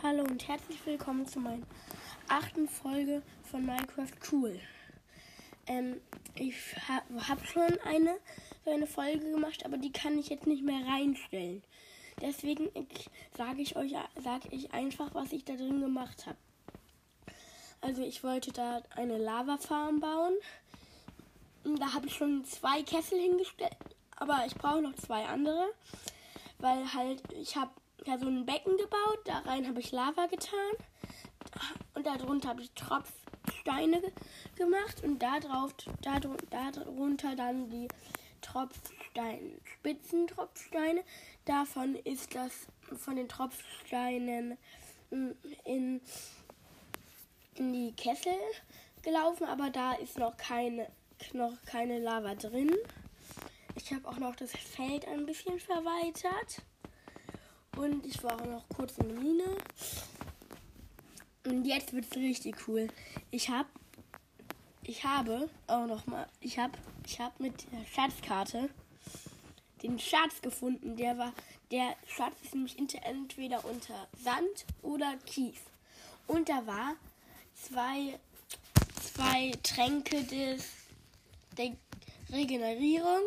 Hallo und herzlich willkommen zu meiner achten Folge von Minecraft Cool. Ähm, ich habe hab schon eine, eine Folge gemacht, aber die kann ich jetzt nicht mehr reinstellen. Deswegen sage ich euch sage ich einfach, was ich da drin gemacht habe. Also ich wollte da eine Lavafarm bauen. Da habe ich schon zwei Kessel hingestellt, aber ich brauche noch zwei andere, weil halt ich habe ja so ein Becken gebaut, da rein habe ich Lava getan und darunter habe ich Tropfsteine gemacht und da darunter dann die Tropfsteine, Spitzentropfsteine. Davon ist das von den Tropfsteinen hm, in, in die Kessel gelaufen, aber da ist noch keine, noch keine Lava drin. Ich habe auch noch das Feld ein bisschen verweitert. Und ich war auch noch kurz in der Mine. Und jetzt wird es richtig cool. Ich habe ich habe auch noch mal ich habe ich habe mit der Schatzkarte den Schatz gefunden. Der war der Schatz ist nämlich entweder unter Sand oder Kies. Und da war zwei zwei Tränke des der Regenerierung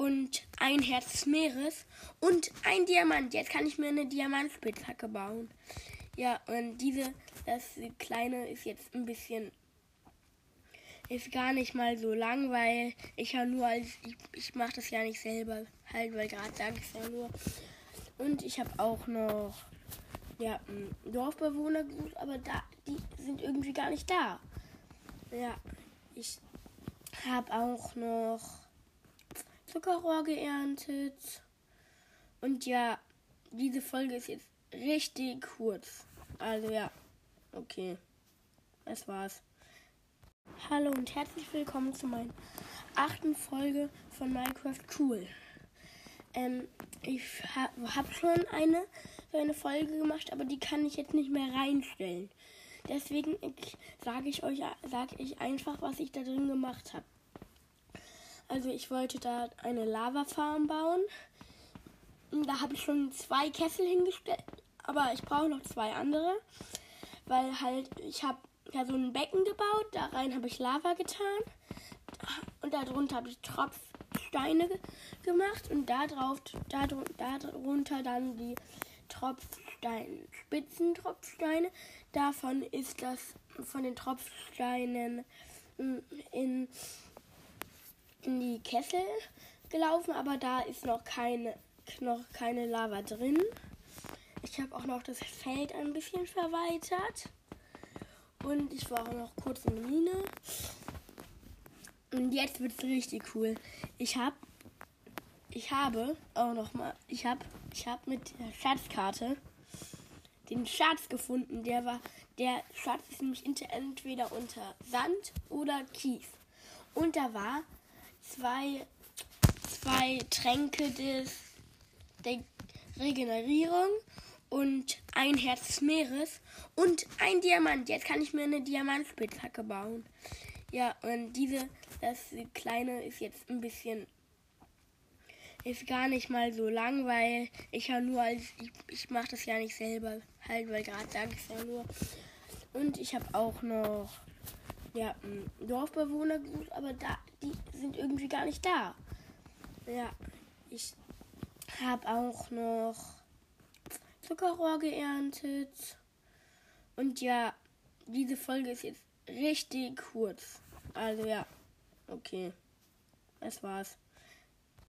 und ein Herz des Meeres und ein Diamant. Jetzt kann ich mir eine Diamantspitzhacke bauen. Ja, und diese, das kleine ist jetzt ein bisschen, ist gar nicht mal so lang, weil ich ja nur als, ich, ich mache das ja nicht selber, halt, weil gerade sage ich ja nur. Und ich habe auch noch, ja, Dorfbewohner gesucht, aber da, die sind irgendwie gar nicht da. Ja, ich habe auch noch Zuckerrohr geerntet. Und ja, diese Folge ist jetzt richtig kurz. Also ja, okay. Das war's. Hallo und herzlich willkommen zu meiner achten Folge von Minecraft Cool. Ähm, ich habe hab schon eine, eine Folge gemacht, aber die kann ich jetzt nicht mehr reinstellen. Deswegen sage ich euch sage ich einfach, was ich da drin gemacht habe. Also ich wollte da eine Lavafarm bauen. Da habe ich schon zwei Kessel hingestellt, aber ich brauche noch zwei andere, weil halt ich habe ja so ein Becken gebaut, da rein habe ich Lava getan und darunter habe ich Tropfsteine gemacht und da drauf darunter dann die Tropfsteine, Spitzentropfsteine. Davon ist das von den Tropfsteinen hm, in in die Kessel gelaufen, aber da ist noch keine, noch keine Lava drin. Ich habe auch noch das Feld ein bisschen verweitert. Und ich war auch noch kurz in der Mine. Und jetzt wird es richtig cool. Ich habe ich habe auch noch mal ich habe ich habe mit der Schatzkarte den Schatz gefunden. Der war der Schatz ist nämlich entweder unter Sand oder Kies. Und da war zwei, zwei Tränke des, der Regenerierung und ein Herz des Meeres und ein Diamant. Jetzt kann ich mir eine Diamantspitzhacke bauen. Ja, und diese, das kleine ist jetzt ein bisschen, ist gar nicht mal so lang, weil ich ja nur als, ich, ich mache das ja nicht selber, halt, weil gerade sage ich es ja nur. Und ich habe auch noch ja, Dorfbewohner gesucht, aber da, die sind irgendwie gar nicht da. Ja, ich habe auch noch Zuckerrohr geerntet. Und ja, diese Folge ist jetzt richtig kurz. Also ja, okay. Das war's.